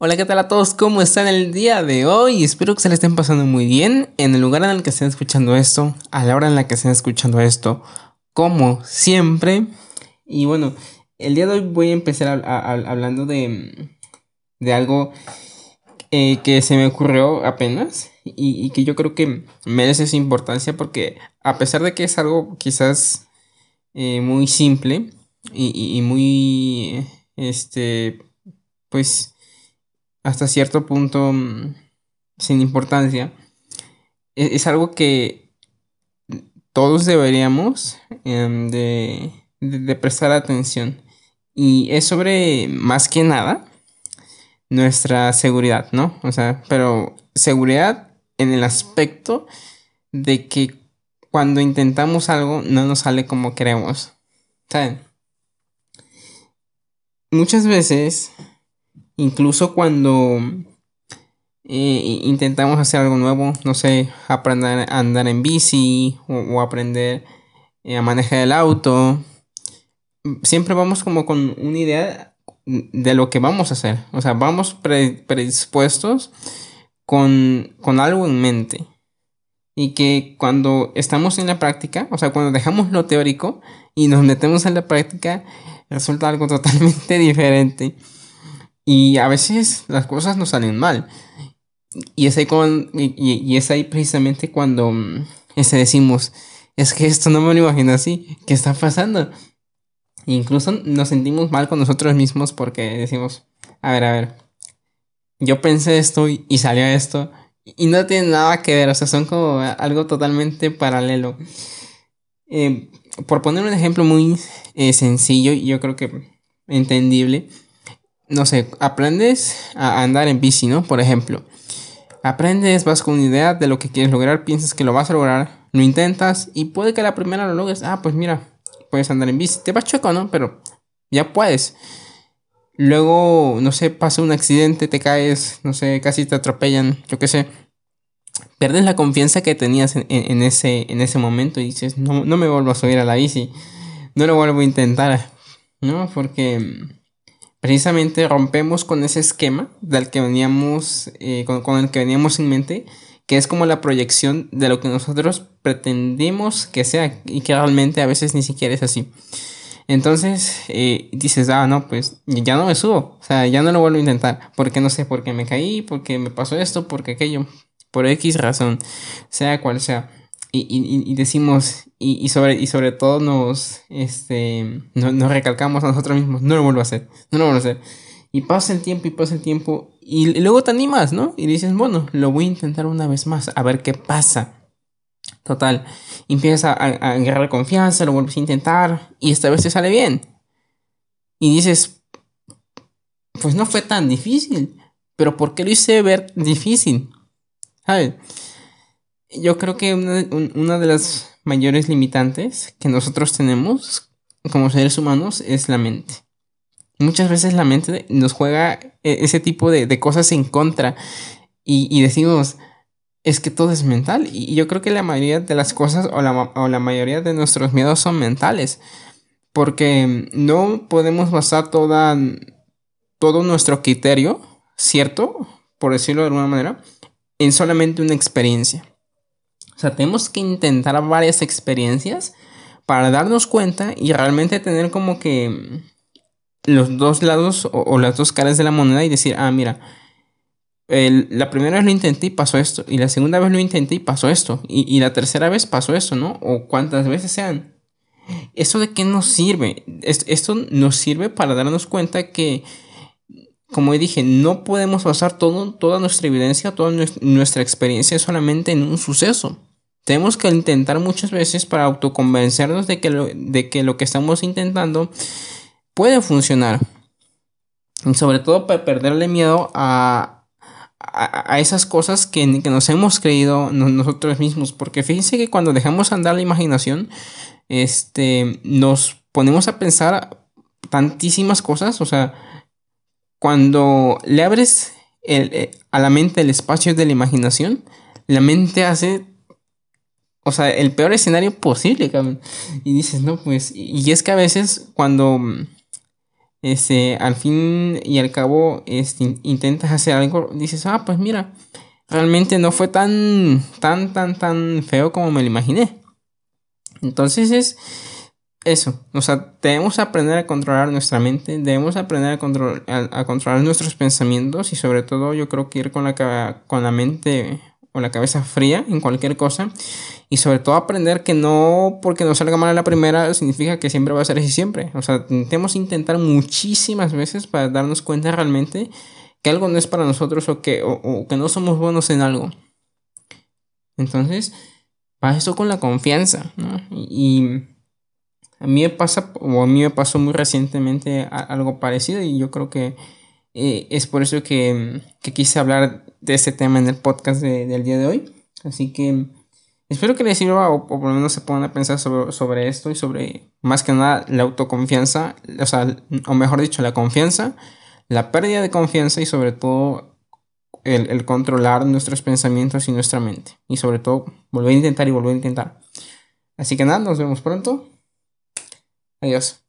Hola, ¿qué tal a todos? ¿Cómo están el día de hoy? Espero que se le estén pasando muy bien en el lugar en el que estén escuchando esto, a la hora en la que estén escuchando esto, como siempre. Y bueno, el día de hoy voy a empezar hablando de, de algo eh, que se me ocurrió apenas y, que yo creo que merece su importancia porque a pesar de que es algo quizás eh, muy simple y, y muy, este, pues hasta cierto punto mm, sin importancia, e-, es, algo que todos deberíamos em, de, de, prestar atención. Y es sobre, más que nada, nuestra seguridad, ¿no? O sea, pero seguridad en el aspecto de que cuando intentamos algo no nos sale como queremos. ¿Saben? Muchas veces Incluso cuando eh, intentamos hacer algo nuevo, no sé, aprender a andar en bici o, aprender eh, a manejar el auto, siempre vamos como con una idea de lo que vamos a hacer. O sea, vamos predispuestos con, con algo en mente. Y que cuando estamos en la práctica, o sea, cuando dejamos lo teórico y nos metemos en la práctica, resulta algo totalmente diferente. Y a veces las cosas nos salen mal. Y es ahí, con, y, es ahí precisamente cuando mm, ese decimos, es que esto no me lo imagino así, ¿qué está pasando? incluso nos sentimos mal con nosotros mismos porque decimos, a ver, a ver, yo pensé esto y, salió esto y no tiene nada que ver, o sea, son como algo totalmente paralelo. Eh, por poner un ejemplo muy eh, sencillo y yo creo que entendible, no sé, aprendes a andar en bici, ¿no? Por ejemplo, aprendes, vas con una idea de lo que quieres lograr, piensas que lo vas a lograr, lo intentas y puede que la primera lo logres. Ah, pues mira, puedes andar en bici. Te vas chueco, ¿no? Pero ya puedes. Luego, no sé, pasa un accidente, te caes, no sé, casi te atropellan, yo qué sé. Pierdes la confianza que tenías en, ese, en ese momento y dices, no, no me vuelvo a subir a la bici, no lo vuelvo a intentar, ¿no? Porque precisamente rompemos con ese esquema del que veníamos, eh, con, el que veníamos en mente, que es como la proyección de lo que nosotros pretendemos que sea y que realmente a veces ni siquiera es así. Entonces eh, dices, ah, no, pues ya no me subo, o sea, ya no lo vuelvo a intentar, porque no sé, porque me caí, porque me pasó esto, porque aquello, por X razón, sea cual sea. Y, decimos, y, sobre, y sobre todo nos, este, nos, recalcamos a nosotros mismos, no lo vuelvo a hacer, no lo vuelvo a hacer. Y pasa el tiempo y pasa el tiempo y, luego te animas, ¿no? Y dices, bueno, lo voy a intentar una vez más, a ver qué pasa. Total, empiezas a, a, agarrar confianza, lo vuelves a intentar y esta vez te sale bien. Y dices, pues no fue tan difícil, pero ¿por qué lo hice ver difícil? ¿Sabes? Yo creo que una, de las mayores limitantes que nosotros tenemos como seres humanos es la mente. Muchas veces la mente nos juega e, ese tipo de, cosas en contra y, decimos, es que todo es mental. Y yo creo que la mayoría de las cosas o la, o la mayoría de nuestros miedos son mentales. Porque no podemos basar toda, todo nuestro criterio, ¿cierto? Por decirlo de alguna manera, en solamente una experiencia. O sea, tenemos que intentar varias experiencias para darnos cuenta y realmente tener como que los dos lados o, las dos caras de la moneda y decir, ah, mira, la primera vez lo intenté y pasó esto, y la segunda vez lo intenté y pasó esto, y, la tercera vez pasó esto, ¿no? O cuántas veces sean. ¿Eso de qué nos sirve? Esto nos sirve para darnos cuenta que, como dije, no podemos basar todo, toda nuestra evidencia, toda nuestra experiencia solamente en un suceso. Tenemos que intentar muchas veces para autoconvencernos de que lo, de que, lo que estamos intentando puede funcionar. Y sobre todo para perderle miedo a, a, esas cosas que, nos hemos creído nosotros mismos. Porque fíjense que cuando dejamos andar la imaginación, este, nos ponemos a pensar tantísimas cosas. O sea, cuando le abres eh, a la mente el espacio de la imaginación, la mente hace o sea, el peor escenario posible, cabrón. Y dices, no, pues, y es que a veces cuando este, al fin y al cabo, este, intentas hacer algo, dices, ah, pues mira, realmente no fue tan, tan, tan, tan feo como me lo imaginé. Entonces es eso, o sea, debemos aprender a controlar nuestra mente, debemos aprender a, a, controlar nuestros pensamientos y sobre todo yo creo que ir con la, con la mente o la cabeza fría en cualquier cosa y sobre todo aprender que no porque nos salga mal a la primera significa que siempre va a ser así siempre. O sea, que intentar muchísimas veces para darnos cuenta realmente que algo no es para nosotros o que, o, que no somos buenos en algo. Entonces, pasa eso con la confianza. Y, a mí me pasa, o a mí me pasó muy recientemente algo parecido y yo creo que eh, es por eso que, que, quise hablar de ese tema en el podcast del día de hoy. Así que espero que les sirva o, por lo menos se pongan a pensar sobre, sobre, esto y sobre más que nada la autoconfianza, o sea, o mejor dicho, la confianza, la pérdida de confianza y sobre todo el controlar nuestros pensamientos y nuestra mente. Y sobre todo volver a intentar y volver a intentar. Así que nada, nos vemos pronto. Adiós.